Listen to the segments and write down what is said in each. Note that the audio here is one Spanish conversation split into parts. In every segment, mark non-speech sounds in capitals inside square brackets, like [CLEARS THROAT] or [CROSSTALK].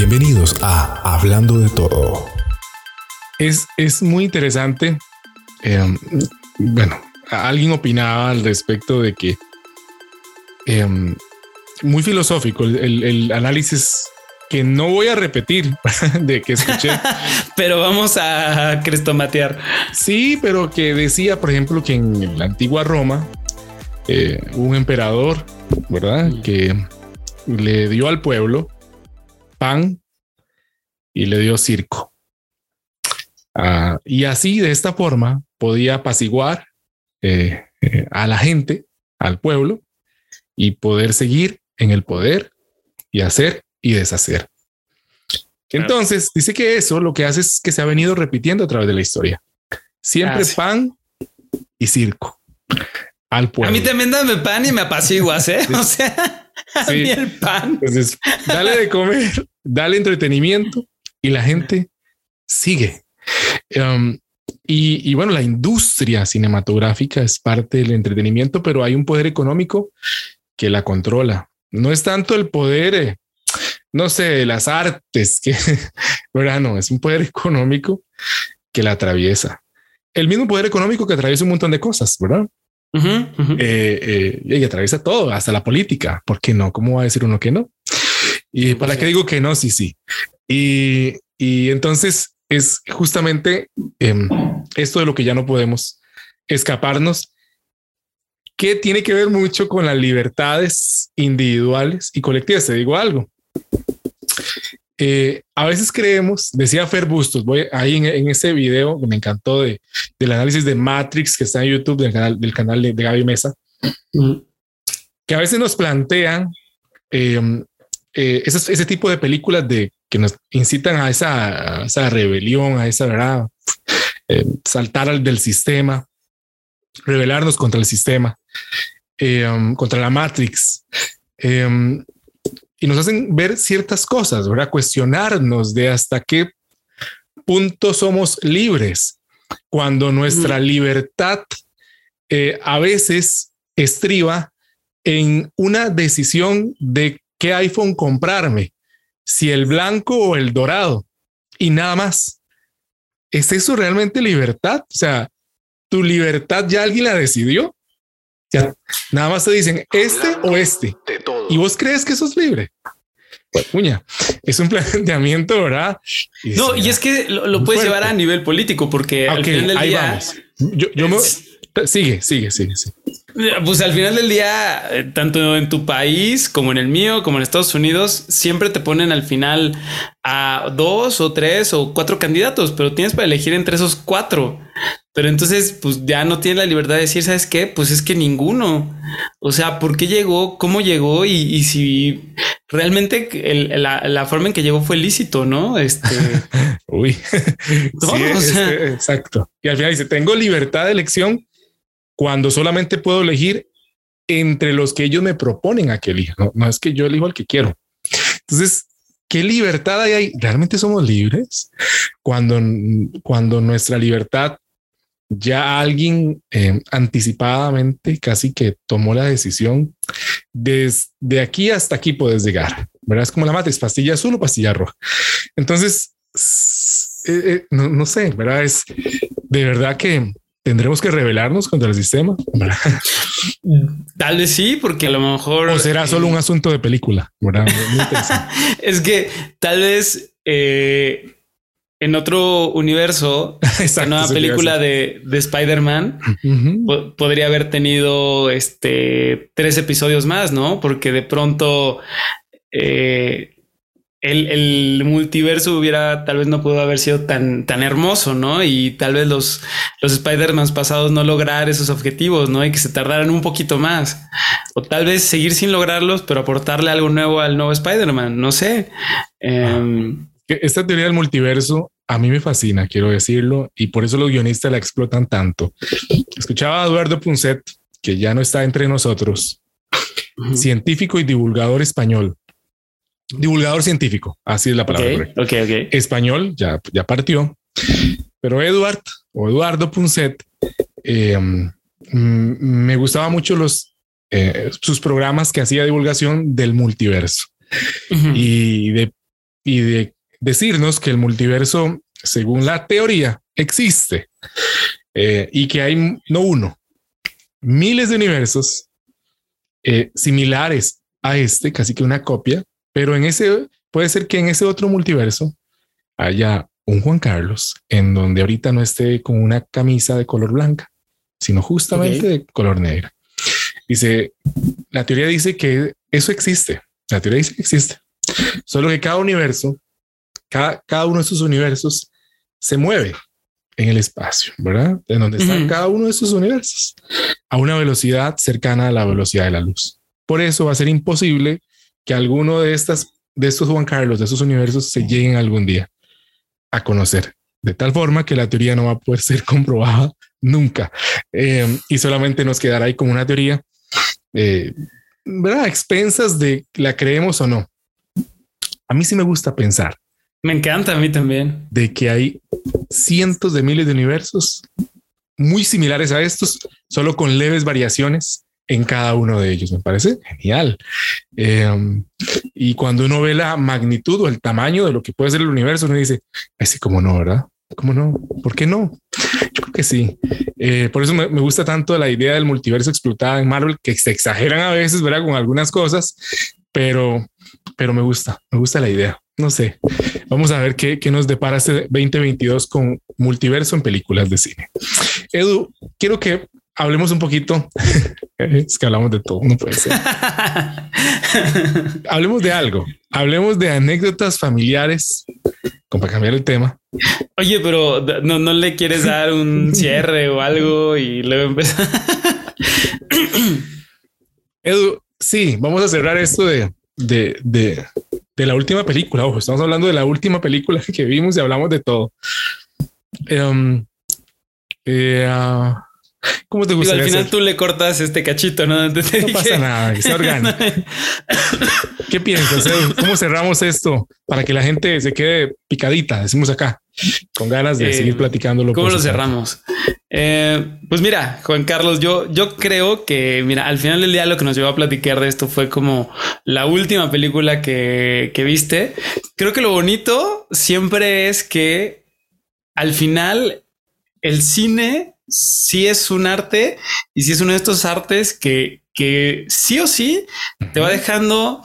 Bienvenidos a Hablando de Todo. Es, es muy interesante. eh, bueno, alguien opinaba al respecto de que eh, muy filosófico el, el- el análisis que no voy a repetir [LAUGHS] de que escuché. [LAUGHS] Pero vamos a crestomatear. Sí, pero que decía, por ejemplo, que en la antigua Roma eh, un emperador, ¿verdad? Que le dio al pueblo pan y le dio circo. Ah, y así, de esta forma, podía apaciguar eh, eh, a la gente, al pueblo, y poder seguir en el poder y hacer y deshacer. Entonces, dice que eso lo que hace es que se ha venido repitiendo a través de la historia. Siempre pan y circo al pueblo. A mí también dame pan y me apaciguas, ¿eh? Sí. [LAUGHS] O sea, a Sí. mí el pan. Entonces, dale de comer, dale entretenimiento y la gente sigue. Um, y, y bueno, la industria cinematográfica es parte del entretenimiento, pero hay un poder económico que la controla. No es tanto el poder, eh, no sé, de las artes, que, [LAUGHS] ¿verdad? No, es un poder económico que la atraviesa. El mismo poder económico que atraviesa un montón de cosas, ¿verdad? Eh, eh, y atraviesa todo, hasta la política. ¿Por qué no? ¿Cómo va a decir uno que no? Y para qué digo que no, sí, sí. Y, y entonces es justamente em, esto de lo que ya no podemos escaparnos, que tiene que ver mucho con las libertades individuales y colectivas. Te digo algo. Eh, a veces creemos, decía Fer Bustos, voy ahí en, en ese video que me encantó de, del análisis de Matrix que está en YouTube del canal, del canal de, de Gaby Mesa, que a veces nos plantean eh, eh, ese, ese tipo de películas de que nos incitan a esa, a esa rebelión, a esa verdad, eh, saltar al del sistema, rebelarnos contra el sistema, eh, um, contra la Matrix. um, y nos hacen ver ciertas cosas, ¿verdad? Cuestionarnos de hasta qué punto somos libres cuando nuestra libertad a veces estriba en una decisión de qué iPhone comprarme, si el blanco o el dorado y nada más. ¿Es eso realmente libertad? O sea, tu libertad ya alguien la decidió. Ya nada más te dicen este o este. De todo. ¿Y vos crees que sos libre? Pues, puña, es un [LAUGHS] planteamiento, ¿verdad? Y No, y es que lo, puedes fuerte. llevar a nivel político, porque al Ok, final del ahí día, vamos. Yo, yo me- sigue, sigue, sigue, sigue. Pues al final del día, eh, tanto en tu país como en el mío, como en Estados Unidos, siempre te ponen al final a dos o tres o cuatro candidatos, pero tienes para elegir entre esos cuatro. Pero entonces, pues ya no tienes la libertad de decir, ¿sabes qué? Pues es que ninguno. O sea, ¿por qué llegó? ¿Cómo llegó? Y, y si realmente el- la, la forma en que llegó fue lícito, ¿no? Este, [LAUGHS] Uy, [LAUGHS] No, Sí, o es- sea- es- exacto. Y al final dice, tengo libertad de elección cuando solamente puedo elegir entre los que ellos me proponen a que elija. No, no es que yo elijo al que quiero. Entonces, ¿qué libertad hay ahí? ¿Realmente somos libres? Cuando, cuando nuestra libertad ya alguien eh, anticipadamente casi que tomó la decisión desde aquí hasta aquí puedes llegar, ¿verdad? Es como la matriz, pastilla azul o pastilla roja. Entonces, eh, eh, no, no sé, ¿verdad? Es de verdad que tendremos que rebelarnos contra el sistema, ¿verdad? tal vez sí, porque a lo mejor... O será solo un asunto de película. [LAUGHS] Es que tal vez eh, en otro universo, [LAUGHS] la Exacto, nueva eso te iba a película de, de Spider-Man po- podría haber tenido este tres episodios más, ¿no? Porque de pronto eh, el, el multiverso hubiera tal vez no pudo haber sido tan, tan hermoso, ¿no? Y tal vez los, los Spider-Man pasados no lograr esos objetivos, ¿no? Y que se tardaran un poquito más. O tal vez seguir sin lograrlos, pero aportarle algo nuevo al nuevo Spider-Man, no sé. Em, Esta teoría del multiverso a mí me fascina, quiero decirlo, y por eso los guionistas la explotan tanto. Escuchaba a Eduardo Punset, que ya no está entre nosotros, científico y divulgador español. Divulgador científico, así es la palabra. correcta. Ok, ok, ok. español, ya, ya partió, pero Edward o Eduardo Punset eh, mm, me gustaba mucho los eh, sus programas que hacía divulgación del multiverso y de y de decirnos que el multiverso, según la teoría, existe eh, y que hay no uno, miles de universos similares a este, casi que una copia, pero en ese puede ser que en ese otro multiverso haya un Juan Carlos en donde ahorita no esté con una camisa de color blanca, sino justamente de color negra. Dice, la teoría dice que eso existe. La teoría dice que existe. Solo que cada universo, cada, cada uno de esos universos se mueve en el espacio, ¿verdad? En donde está cada uno de esos universos a una velocidad cercana a la velocidad de la luz. Por eso va a ser imposible que alguno de estas, de estos Juan Carlos, de esos universos se lleguen algún día a conocer, de tal forma que la teoría no va a poder [LAUGHS] ser comprobada nunca eh, y solamente nos quedará ahí como una teoría, eh, ¿verdad? expensas de la creemos o no. A mí sí me gusta pensar. Me encanta a mí también. De que hay cientos de miles de universos muy similares a estos, solo con leves variaciones en cada uno de ellos. Me parece genial. Eh, y cuando uno ve la magnitud o el tamaño de lo que puede ser el universo, uno dice, así como no, ¿verdad? ¿Cómo no? ¿Por qué no? Yo creo que sí. Eh, por eso me, me, gusta tanto la idea del multiverso explotada en Marvel, que se exageran a veces, ¿verdad? Con algunas cosas, pero, pero me gusta, me gusta la idea. No sé. Vamos a ver qué, qué nos depara este 2022 con multiverso en películas de cine. Edu, quiero que hablemos un poquito. [LAUGHS] es que hablamos de todo, no puede ser. [LAUGHS] hablemos de algo. Hablemos de anécdotas familiares, como para cambiar el tema. Oye, pero no, no le quieres dar un [LAUGHS] cierre o algo y luego empezar. [CLEARS THROAT] Edu, sí, vamos a cerrar esto de, de, de, de, la última película. Ojo, estamos hablando de la última película que vimos y hablamos de todo. Um, eh, uh, ¿Cómo te gusta? Al final hacer? tú le cortas este cachito, no? [LAUGHS] No pasa nada, [LAUGHS] orgánico. ¿Qué piensas? ¿Cómo cerramos esto para que la gente se quede picadita? Decimos acá, con ganas de eh, seguir platicándolo. ¿Cómo lo cerramos? Eh, pues mira, Juan Carlos, yo, yo creo que, mira, al final del día lo que nos llevó a platicar de esto fue como la última película que, que viste. Creo que lo bonito siempre es que al final el cine sí es un arte y sí es uno de estos artes que, que sí o sí te va dejando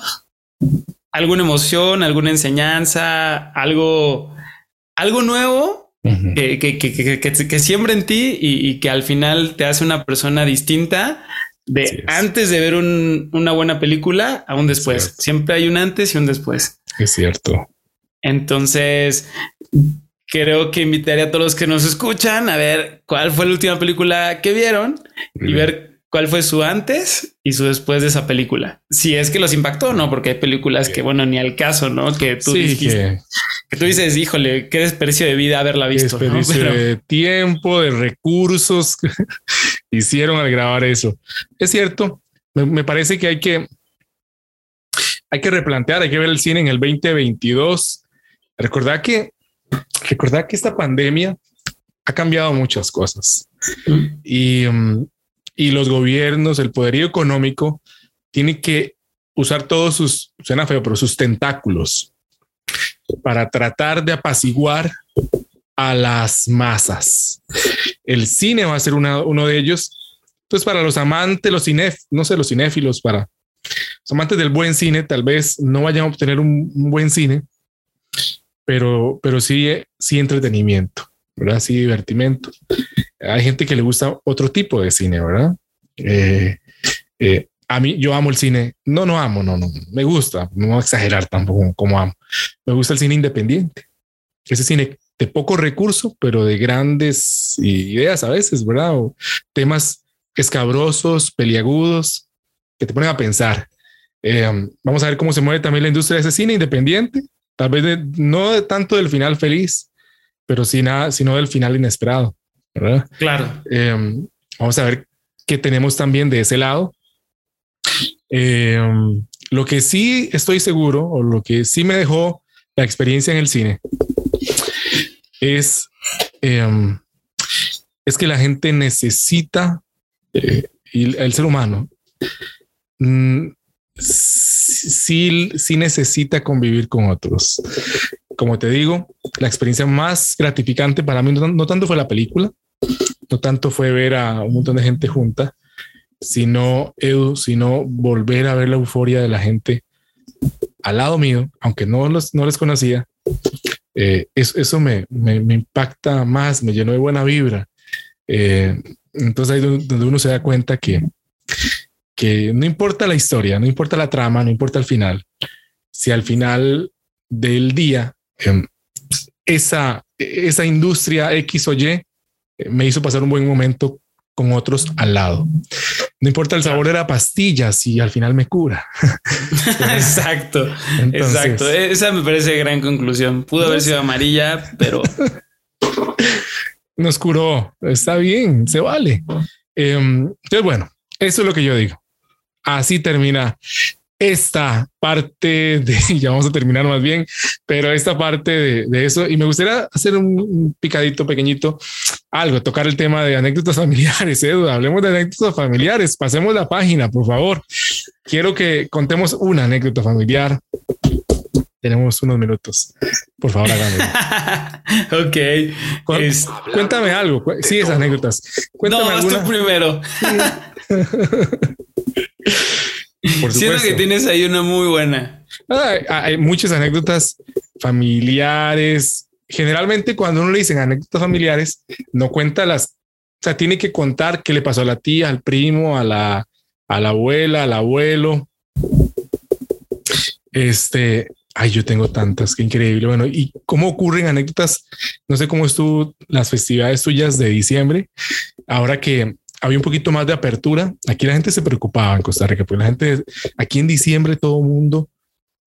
alguna emoción, alguna enseñanza, algo, algo nuevo que, que, que, que, que, siembra en ti y, y, que al final te hace una persona distinta de sí antes de ver un, una buena película a un después. Siempre hay un antes y un después. Es cierto. Entonces, creo que invitaría a todos los que nos escuchan a ver cuál fue la última película que vieron y ver cuál fue su antes y su después de esa película. Si es que los impactó, no, porque hay películas que, bueno, ni al caso, no? Que tú, sí, dijiste, que... que... tú dices, híjole, qué desperdicio de vida haberla visto. [LAUGHS] Desperdicio ¿no? Pero... de tiempo, de recursos [LAUGHS] hicieron al grabar eso. Es cierto, me, me parece que hay que hay que replantear, hay que ver el cine en el 2022. Recordar que recordar que esta pandemia ha cambiado muchas cosas y, um, y los gobiernos, el poderío económico, tiene que usar todos sus, suena feo, pero sus tentáculos para tratar de apaciguar a las masas. El cine va a ser una, uno de ellos. Entonces, para los amantes, los cinef, no sé, los cinéfilos, para los amantes del buen cine, tal vez no vayan a obtener un, un buen cine, pero, pero sí, sí entretenimiento, ¿verdad? Sí divertimento. Hay gente que le gusta otro tipo de cine, ¿verdad? Eh, eh, a mí, yo amo el cine. No, no amo, no, no, me gusta. No voy a exagerar tampoco como amo. Me gusta el cine independiente. Ese cine de poco recurso, pero de grandes ideas a veces, ¿verdad? O temas escabrosos, peliagudos, que te ponen a pensar. Eh, vamos a ver cómo se mueve también la industria de ese cine independiente Tal vez de, no de tanto del final feliz, pero sí nada, sino del final inesperado. ¿verdad? Claro. Eh, vamos a ver qué tenemos también de ese lado. Eh, lo que sí estoy seguro, o lo que sí me dejó la experiencia en el cine, es, eh, es que la gente necesita, eh, y el ser humano, mm, sí, sí necesita convivir con otros. Como te digo, la experiencia más gratificante para mí no, tanto fue la película, no tanto fue ver a un montón de gente junta, sino, Edu, sino volver a ver la euforia de la gente al lado mío, aunque no, los, no les conocía. Eh, eso, me, me, impacta más, me llenó de buena vibra. Eh, entonces ahí donde uno se da cuenta que, que no importa la historia, no importa la trama, no importa el final, si al final del día em, esa, esa industria X o Y eh, me hizo pasar un buen momento con otros al lado. No importa el sabor de la pastilla, si al final me cura. [LAUGHS] exacto, exacto. Esa me parece gran conclusión. Pudo haber sido amarilla, pero [LAUGHS] nos curó. Está bien, se vale. Em, entonces, bueno, eso es lo que yo digo. Así termina esta parte de, [LAUGHS] ya vamos a terminar más bien, pero esta parte de, eso, y me gustaría hacer un, picadito pequeñito, algo, tocar el tema de anécdotas [LAUGHS] familiares, Edu, hablemos de anécdotas familiares, pasemos la página, por favor. Quiero que contemos una anécdota familiar. Tenemos unos minutos. Por favor, háganlo. [LAUGHS] ok. Cuéntame algo. Sí, esas anécdotas. Cuéntame no, tú primero. Siento que tienes ahí una muy buena. hay muchas anécdotas familiares. Generalmente cuando uno le dicen anécdotas familiares, no cuenta las, o sea, tiene que contar qué le pasó a la tía, al primo, a la, a la abuela, al abuelo. Este, ay, yo tengo tantas, qué increíble. Bueno, y cómo ocurren anécdotas. No sé cómo estuvo las festividades tuyas de diciembre. Ahora que había un poquito más de apertura. Aquí la gente se preocupaba en Costa Rica, porque la gente aquí en diciembre todo el mundo,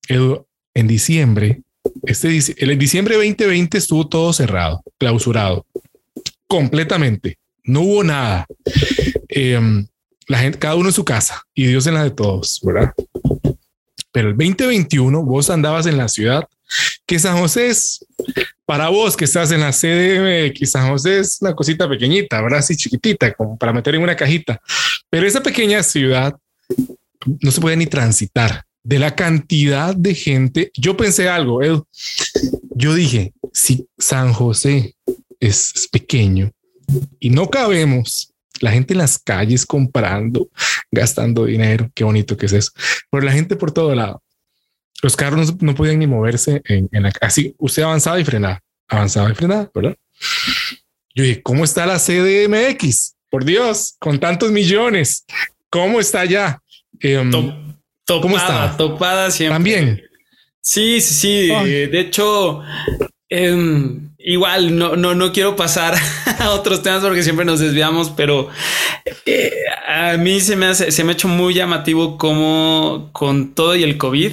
en diciembre, este el diciembre 2020 estuvo todo cerrado, clausurado, completamente. No hubo nada. Em, la gente, cada uno en su casa y Dios en la de todos, ¿verdad? Pero el 2021 vos andabas en la ciudad que San José es para vos que estás en la CDMX, San José es una cosita pequeñita, ¿verdad? Así chiquitita, como para meter en una cajita. Pero esa pequeña ciudad no se puede ni transitar de la cantidad de gente. Yo pensé algo, Edu. Yo dije, si San José es pequeño y no cabemos, la gente en las calles comprando, gastando dinero, qué bonito que es eso. Pero la gente por todo lado los carros no, podían ni moverse en, la así. Usted avanzaba y frenaba, avanzaba y frenaba, ¿verdad? Yo dije, ¿cómo está la CDMX? Por Dios, con tantos millones, ¿cómo está ya? Em, ¿Cómo está? Topada siempre. También. Sí, sí, sí. De hecho, em, igual no, no, no quiero pasar [LAUGHS] a otros temas porque siempre nos desviamos, pero eh, a mí se me hace, se me ha hecho muy llamativo como con todo y el COVID,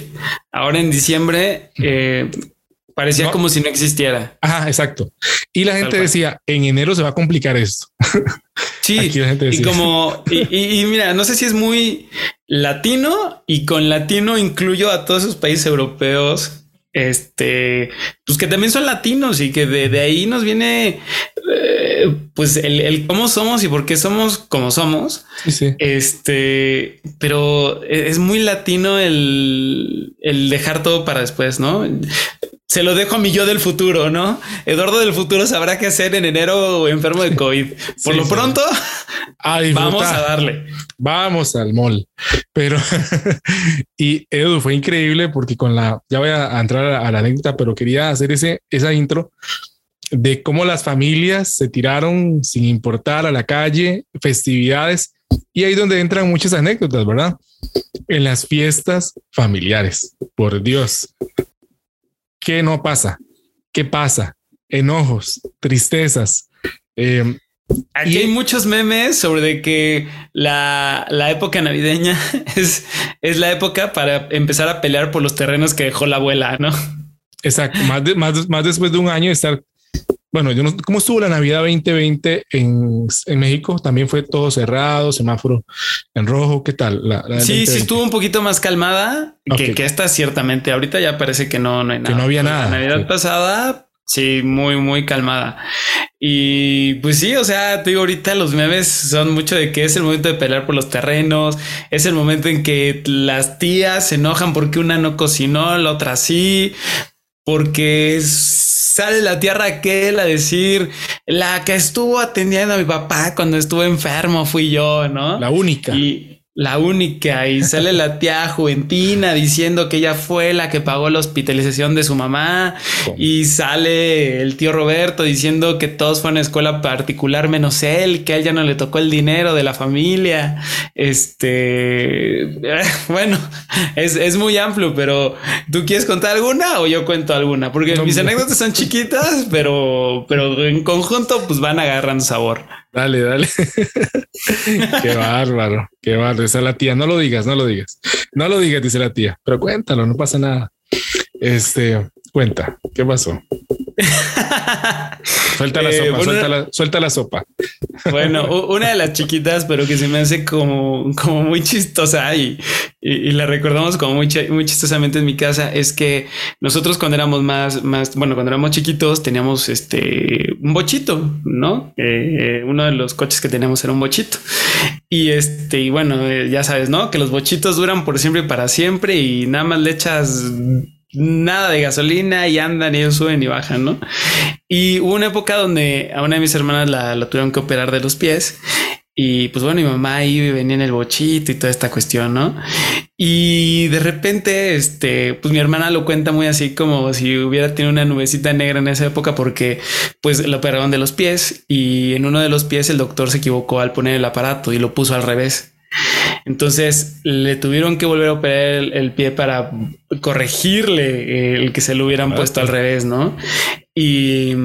ahora en diciembre, eh, parecía como si no existiera. Ajá, exacto. Y la gente decía, en enero se va a complicar esto. [LAUGHS] Sí, y como, y, y, mira, no sé si es muy latino y con latino incluyo a todos esos países europeos este, pues que también son latinos y que de, ahí nos viene, eh, pues el, cómo somos y por qué somos como somos. Este, pero es muy latino el, el dejar todo para después, ¿no? Se lo dejo a mi yo del futuro, ¿no? Eduardo del futuro sabrá qué hacer en enero enfermo de [LAUGHS] COVID. Por lo pronto, vamos a darle. Vamos al mall. Pero, [LAUGHS] y Edu fue increíble porque con la, ya voy a entrar a la anécdota, pero quería hacer ese, esa intro de cómo las familias se tiraron sin importar a la calle, festividades, y ahí donde entran muchas anécdotas, ¿verdad? En las fiestas familiares, por Dios. ¿Qué no pasa? ¿Qué pasa? Enojos, tristezas. Em, Aquí hay muchos memes sobre de que la, época navideña [LAUGHS] es, es la época para empezar a pelear por los terrenos que dejó la abuela, ¿no? Exacto. Más, más, más después de un año de estar bueno, yo no, ¿cómo estuvo la Navidad 2020 en, en, México? También fue todo cerrado, semáforo en rojo. ¿Qué tal? sí, sí estuvo un poquito más calmada que, que, esta, ciertamente. Ahorita ya parece que no, no hay nada. Que no había nada. La Navidad pasada, sí, muy, muy calmada. Y pues sí, o sea, te digo, ahorita los memes son mucho de que es el momento de pelear por los terrenos, es el momento en que las tías se enojan porque una no cocinó, la otra sí, porque sale la tía Raquel a decir la que estuvo atendiendo a mi papá cuando estuvo enfermo fui yo, ¿no? La única. Y la única y sale la tía Juventina diciendo que ella fue la que pagó la hospitalización de su mamá y sale el tío Roberto diciendo que todos fueron a escuela particular menos él, que a él ya no le tocó el dinero de la familia. Este, [LAUGHS] bueno, es, muy amplio, pero ¿tú quieres contar alguna o yo cuento alguna? Porque mis anécdotas son chiquitas, pero, pero en conjunto pues van agarrando sabor. Dale, dale. [LAUGHS] qué bárbaro, qué bárbaro. Esa es la tía. No lo digas, no lo digas. No lo digas, dice la tía. Pero cuéntalo, no pasa nada. Este, cuenta, ¿qué pasó? [LAUGHS] suelta la eh, sopa, suelta, la, sopa. Bueno, [LAUGHS] una de las chiquitas, pero que se me hace como, como muy chistosa y, y, la recordamos como muy, muy chistosamente en mi casa, es que nosotros cuando éramos más, más, bueno, cuando éramos chiquitos teníamos este, un bochito, ¿no? Eh, uno de los coches que teníamos era un bochito. Y este, y bueno, eh, ya sabes, ¿no? Que los bochitos duran por siempre y para siempre y nada más le echas nada de gasolina y andan y ellos suben y bajan, ¿no? Y hubo una época donde a una de mis hermanas la, tuvieron que operar de los pies y pues bueno, mi mamá ahí venía en el bochito y toda esta cuestión, ¿no? Y de repente, este, pues mi hermana lo cuenta muy así como si hubiera tenido una nubecita negra en esa época porque pues la operaron de los pies y en uno de los pies el doctor se equivocó al poner el aparato y lo puso al revés. Entonces le tuvieron que volver a operar el, pie para corregirle el que se lo hubieran puesto al revés, ¿no? Y,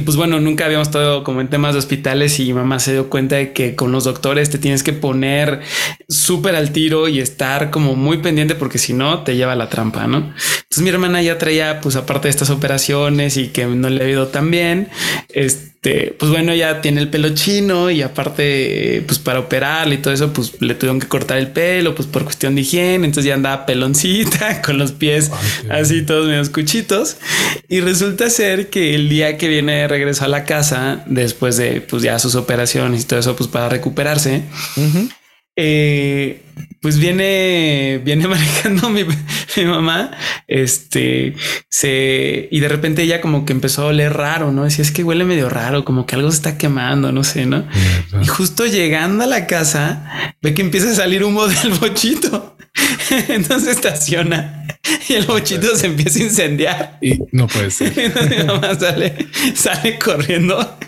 pues bueno, nunca habíamos estado como en temas de hospitales y mamá se dio cuenta de que con los doctores te tienes que poner súper al tiro y estar como muy pendiente porque si no te lleva la trampa, ¿no? Entonces mi hermana ya traía pues aparte de estas operaciones y que no le ha ido tan bien, este pues bueno, ya tiene el pelo chino y aparte, pues para operarle y todo eso, pues le tuvieron que cortar el pelo, pues por cuestión de higiene. Entonces ya andaba peloncita [LAUGHS] con los pies así todos medio cuchitos. Y resulta ser que el día que viene regreso a la casa, después de pues ya sus operaciones y todo eso, pues para recuperarse, eh, pues viene, viene [LAUGHS] manejando mi, mamá, este, se, y de repente ella como que empezó a oler raro, ¿no? Decía, es que huele medio raro, como que algo se está quemando, no sé, ¿no? Y justo llegando a la casa, ve que empieza a salir humo [LAUGHS] del bochito. [LAUGHS] Entonces estaciona y el bochito se empieza a incendiar. Y no puede ser. [LAUGHS] Entonces mi mamá sale, sale corriendo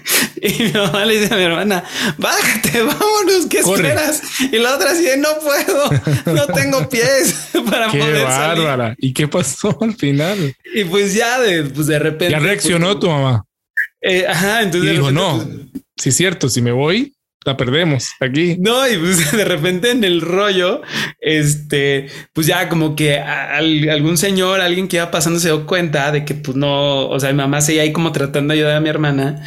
y mi mamá le dice a mi hermana, bájate, vámonos, ¿qué esperas? Y la otra así, no puedo, no tengo [LAUGHS] pies para qué poder bárbara. ¿Y qué pasó al final? Y pues ya de, pues de repente. Ya reaccionó pues, tu mamá. Eh, ajá, entonces. dijo, no, pues, sí es cierto, si me voy, la perdemos aquí. No, y pues [LAUGHS] de repente en el rollo, este, pues ya como que algún señor, alguien que iba pasando se dio cuenta de que pues no, o sea, mi mamá seguía ahí como tratando de ayudar a mi hermana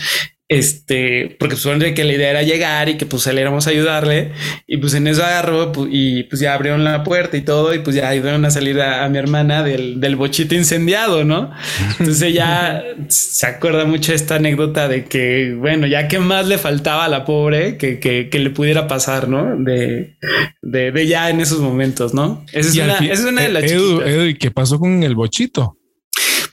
este, porque supone que la idea era llegar y que pues saliéramos a ayudarle y pues en eso agarró pues, y pues ya abrieron la puerta y todo y pues ya ayudaron a salir a, mi hermana del, del, bochito incendiado, ¿no? Entonces [LAUGHS] ya se acuerda mucho esta anécdota de que, bueno, ya que más le faltaba a la pobre que, que, que le pudiera pasar, ¿no? De, de, de, ya en esos momentos, ¿no? Esa es, una, es una de las Edu, Edu, ¿y qué pasó con el bochito?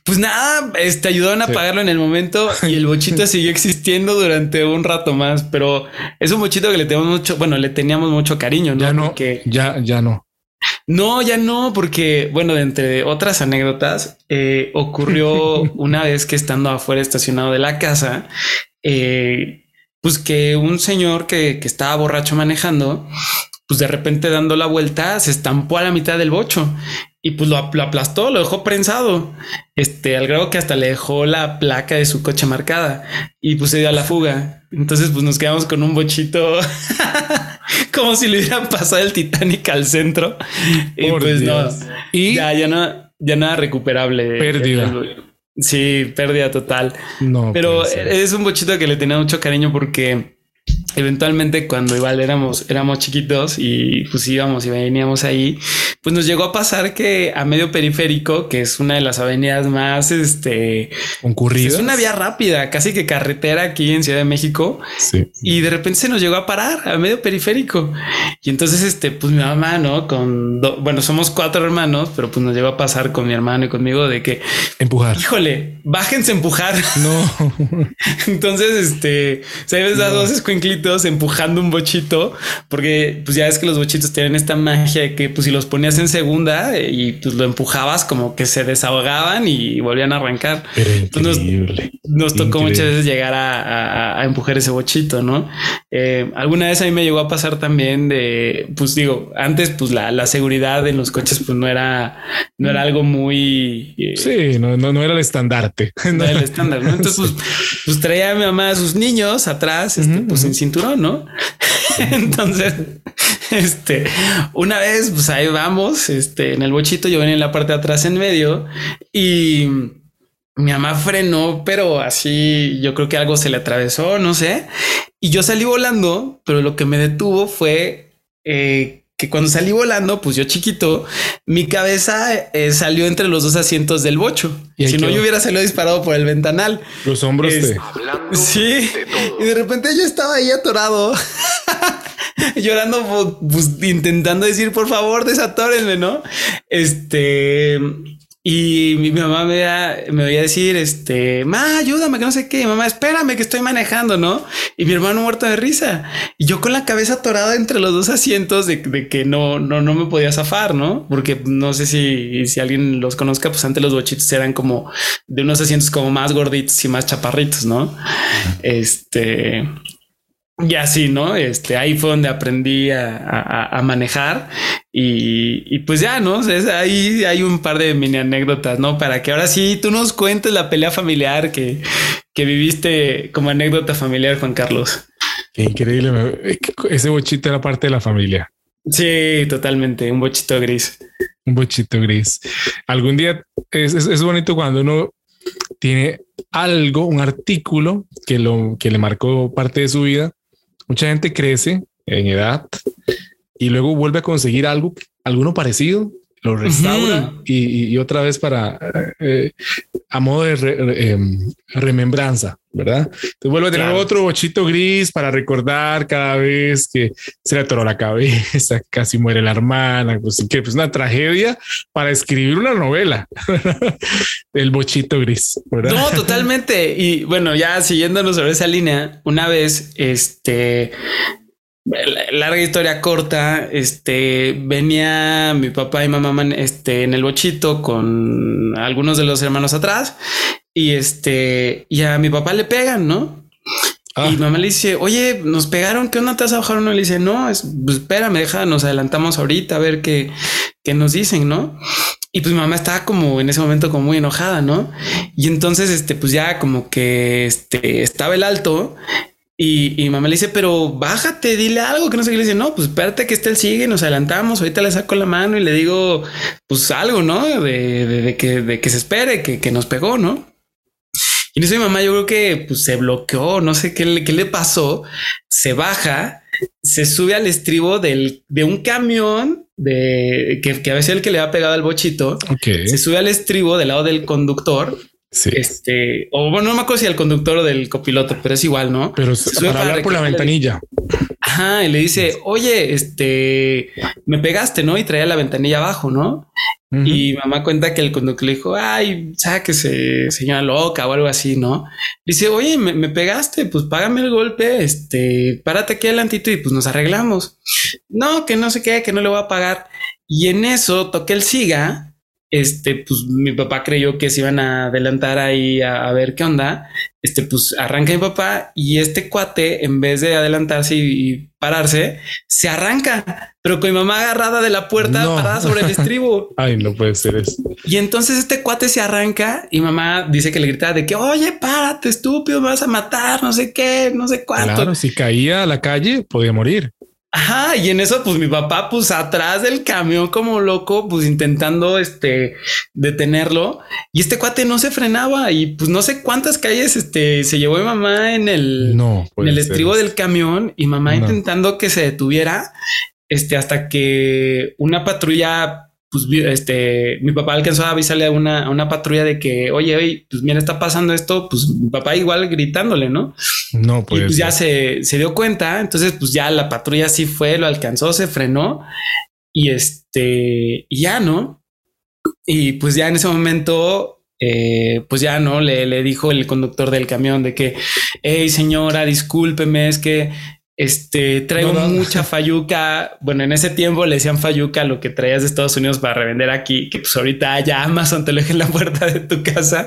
Pues nada, este, ayudaron a pagarlo en el momento y el bochito [LAUGHS] siguió existiendo durante un rato más, pero es un bochito que le tenemos mucho, bueno, le teníamos mucho cariño, ¿no? Ya no, ya, ya no. No, ya no, porque, bueno, entre otras anécdotas, eh, ocurrió [LAUGHS] una vez que estando afuera estacionado de la casa, eh, pues que un señor que, que estaba borracho manejando, pues de repente dando la vuelta se estampó a la mitad del bocho y pues lo, aplastó, lo dejó prensado, este, al grado que hasta le dejó la placa de su coche marcada y pues se dio a la fuga. Entonces pues nos quedamos con un bochito [LAUGHS] como si le hubieran pasado el Titanic al centro. y pues no, y ya, ya no, ya nada recuperable. Pérdida. Sí, pérdida total. No, pero es un bochito que le tenía mucho cariño porque eventualmente cuando igual éramos, éramos chiquitos y pues íbamos y veníamos ahí, pues nos llegó a pasar que a medio periférico, que es una de las avenidas más este concurridas, es una vía rápida, casi que carretera aquí en Ciudad de México. Sí. Y de repente se nos llegó a parar a medio periférico. Y entonces, este, pues mi mamá, no con bueno, somos cuatro hermanos, pero pues nos llegó a pasar con mi hermano y conmigo de que empujar. Híjole, bájense a empujar. No. [LAUGHS] entonces, este, sabes, no. dos escuinclitos empujando un bochito, porque pues ya es que los bochitos tienen esta magia de que pues si los ponías en segunda eh, y pues lo empujabas como que se desahogaban y volvían a arrancar. Nos, nos, tocó muchas veces llegar a, a, a, empujar ese bochito, ¿no? Eh, alguna vez a mí me llegó a pasar también de, pues digo, antes pues la, la seguridad en los coches pues no era, no era algo muy... Eh, sí, no, no, no, era el estandarte. No era el [LAUGHS] estándar, ¿no? Entonces pues, pues, traía a mi mamá a sus niños atrás, este, uh -huh, pues uh -huh. en cinturón, ¿no? [LAUGHS] Entonces, este, una vez, pues ahí vamos, este, en el bochito, yo venía en la parte de atrás en medio y mi mamá frenó, pero así yo creo que algo se le atravesó, no sé. Y yo salí volando, pero lo que me detuvo fue eh, que cuando salí volando, pues yo chiquito, mi cabeza eh, salió entre los dos asientos del bocho. ¿Y si no, yo hubiera salido disparado por el ventanal. Los hombros es, te... Sí. De y de repente yo estaba ahí atorado. [LAUGHS] llorando, pues, intentando decir, por favor, desatórenme, ¿no? Este, y mi, mi mamá me, me oía decir, este, ma, ayúdame, que no sé qué. mamá, espérame, que estoy manejando, ¿no? Y mi hermano muerto de risa. Y yo con la cabeza atorada entre los dos asientos de, de, que no, no, no me podía zafar, ¿no? Porque no sé si, si alguien los conozca, pues antes los bochitos eran como de unos asientos como más gorditos y más chaparritos, ¿no? Este, y así, ¿no? Este, ahí fue donde aprendí a, a, a manejar y, y, pues ya, ¿no? Es, ahí hay un par de mini anécdotas, ¿no? Para que ahora sí tú nos cuentes la pelea familiar que, que viviste como anécdota familiar, Juan Carlos. Qué increíble. Ese bochito era parte de la familia. Sí, totalmente. Un bochito gris. Un bochito gris. Algún día es, es, es bonito cuando uno tiene algo, un artículo que lo que le marcó parte de su vida Mucha gente crece en edad y luego vuelve a conseguir algo, alguno parecido, lo restaura uh -huh. y, y, otra vez para eh, a modo de re, re, eh, remembranza, ¿verdad? Entonces vuelve a tener claro. otro bochito gris para recordar cada vez que se le atoró la cabeza, casi muere la hermana, pues que es pues una tragedia para escribir una novela. [LAUGHS] El bochito gris, ¿verdad? No, totalmente. Y bueno, ya siguiéndonos sobre esa línea, una vez, este, larga historia corta, este venía mi papá y mamá este, en el bochito con algunos de los hermanos atrás y este y a mi papá le pegan, ¿no? Ah. Y mamá le dice, oye, nos pegaron, ¿qué onda te vas a bajar uno? Le dice, no, es, pues espérame, deja, nos adelantamos ahorita a ver qué, qué nos dicen, ¿no? Y pues mi mamá estaba como en ese momento como muy enojada, ¿no? Y entonces, este, pues ya como que este, estaba el alto y, y, mamá le dice, pero bájate, dile algo que no sé qué. Le dice, no, pues espérate que esté el sigue, nos adelantamos. Ahorita le saco la mano y le digo, pues algo, ¿no? De, de, de que, de que se espere, que, que nos pegó, ¿no? Y eso mi mamá, yo creo que pues, se bloqueó, no sé qué, qué le pasó. Se baja, se sube al estribo del, de un camión de que, que a veces el que le ha pegado al bochito okay. se sube al estribo del lado del conductor Sí. Este, o bueno, no me acuerdo si el conductor o del copiloto, pero es igual, ¿no? Pero se para hablar por la ventanilla. Ajá, y le dice, oye, este, me pegaste, ¿no? Y traía la ventanilla abajo, ¿no? Uh -huh. Y mamá cuenta que el conductor le dijo, ay, sáquese, señora loca o algo así, ¿no? Dice, oye, me, me, pegaste, pues págame el golpe, este, párate aquí adelantito y pues nos arreglamos. No, que no sé qué, que no le voy a pagar. Y en eso toqué el siga este, pues mi papá creyó que se iban a adelantar ahí a, a, ver qué onda. Este, pues arranca mi papá y este cuate, en vez de adelantarse y, y pararse, se arranca, pero con mi mamá agarrada de la puerta no. parada sobre el estribo. [LAUGHS] Ay, no puede ser eso. Y entonces este cuate se arranca y mamá dice que le grita de que, oye, párate, estúpido, me vas a matar, no sé qué, no sé cuánto. Claro, si caía a la calle, podía morir. Ajá, y en eso, pues mi papá, pues atrás del camión como loco, pues intentando este detenerlo. Y este cuate no se frenaba y pues no sé cuántas calles este se llevó mi mamá en el, No, en el estribo del camión y mamá No. intentando que se detuviera este hasta que una patrulla pues este mi papá alcanzó a avisarle a una, a una patrulla de que oye, oye, pues mira, está pasando esto, pues mi papá igual gritándole, ¿no? No, y puede pues ya ser. se, se dio cuenta. Entonces, pues ya la patrulla sí fue, lo alcanzó, se frenó y este, y ya no. Y pues ya en ese momento, eh, pues ya no le, le dijo el conductor del camión de que, hey señora, discúlpeme, es que este traigo No, no. mucha fayuca. Bueno, en ese tiempo le decían fayuca lo que traías de Estados Unidos para revender aquí, que pues ahorita ya Amazon te lo deja en la puerta de tu casa.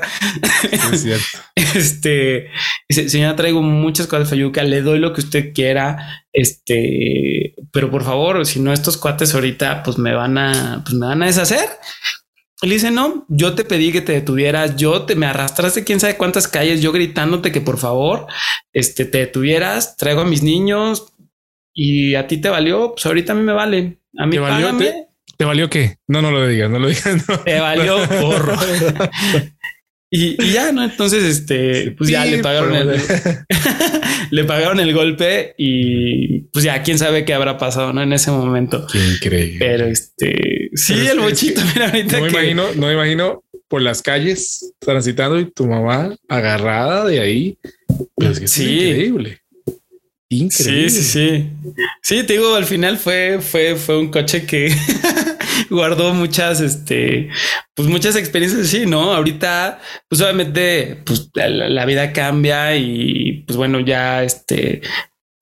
Sí, es cierto. [LAUGHS] Este, señora, traigo muchas cosas de Fayuca, le doy lo que usted quiera. Este, pero por favor, si no, estos cuates ahorita, pues me van a, pues me van a deshacer. Él dice, no, yo te pedí que te detuvieras, yo te me arrastraste quién sabe cuántas calles, yo gritándote que por favor, este, te detuvieras, traigo a mis niños y a ti te valió, pues ahorita a mí me vale. A mí ¿Te valió? ¿Te- ¿Te valió qué? No, no lo digas, no lo digas. no. [LAUGHS] te valió porro. [LAUGHS] Y, y ya, ¿no? Entonces, este, pues ya le pagaron el, [LAUGHS] le pagaron el golpe y pues ya quién sabe qué habrá pasado, ¿no? En ese momento. Qué increíble. Pero este, sí, Pero el bochito, mira, ahorita no me que imagino, no me imagino por las calles transitando y tu mamá agarrada de ahí. Pero es que sí. Sí. es increíble. Increíble. Sí, sí, sí. Sí, te digo, al final fue, fue, fue un coche que [LAUGHS] guardó muchas, este, pues muchas experiencias así, ¿no? Ahorita, pues obviamente, pues la, la vida cambia y pues bueno, ya este,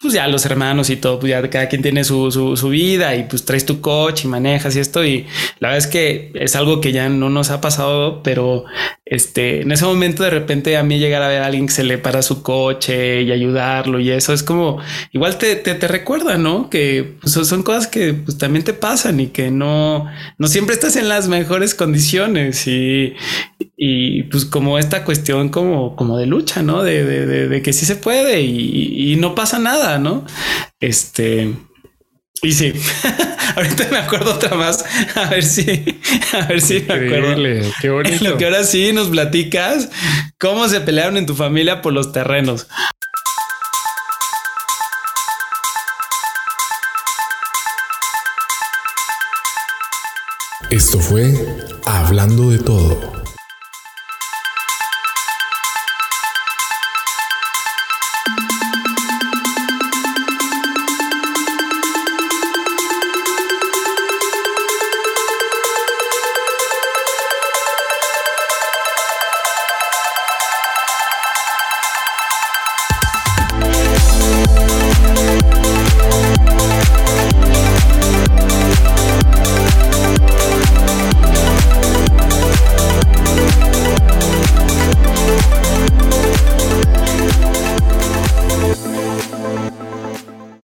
pues ya los hermanos y todo, pues ya cada quien tiene su, su, su vida y pues traes tu coche y manejas y esto. Y la verdad es que es algo que ya no nos ha pasado, pero este, en ese momento de repente a mí llegar a ver a alguien que se le para su coche y ayudarlo y eso es como igual te, te, recuerda, ¿no? Que pues, son- cosas que pues, también te pasan y que no, no siempre estás en las mejores condiciones y, y pues como esta cuestión como, como de lucha, ¿no? De, de, de- de que sí se puede y no pasa nada, ¿no? Este... Y sí, [LAUGHS] ahorita me acuerdo otra más, a ver si, [LAUGHS] a ver si me acuerdo. Qué [LAUGHS] En bonito. lo que ahora sí nos platicas cómo se pelearon en tu familia por los terrenos. Esto fue Hablando de todo.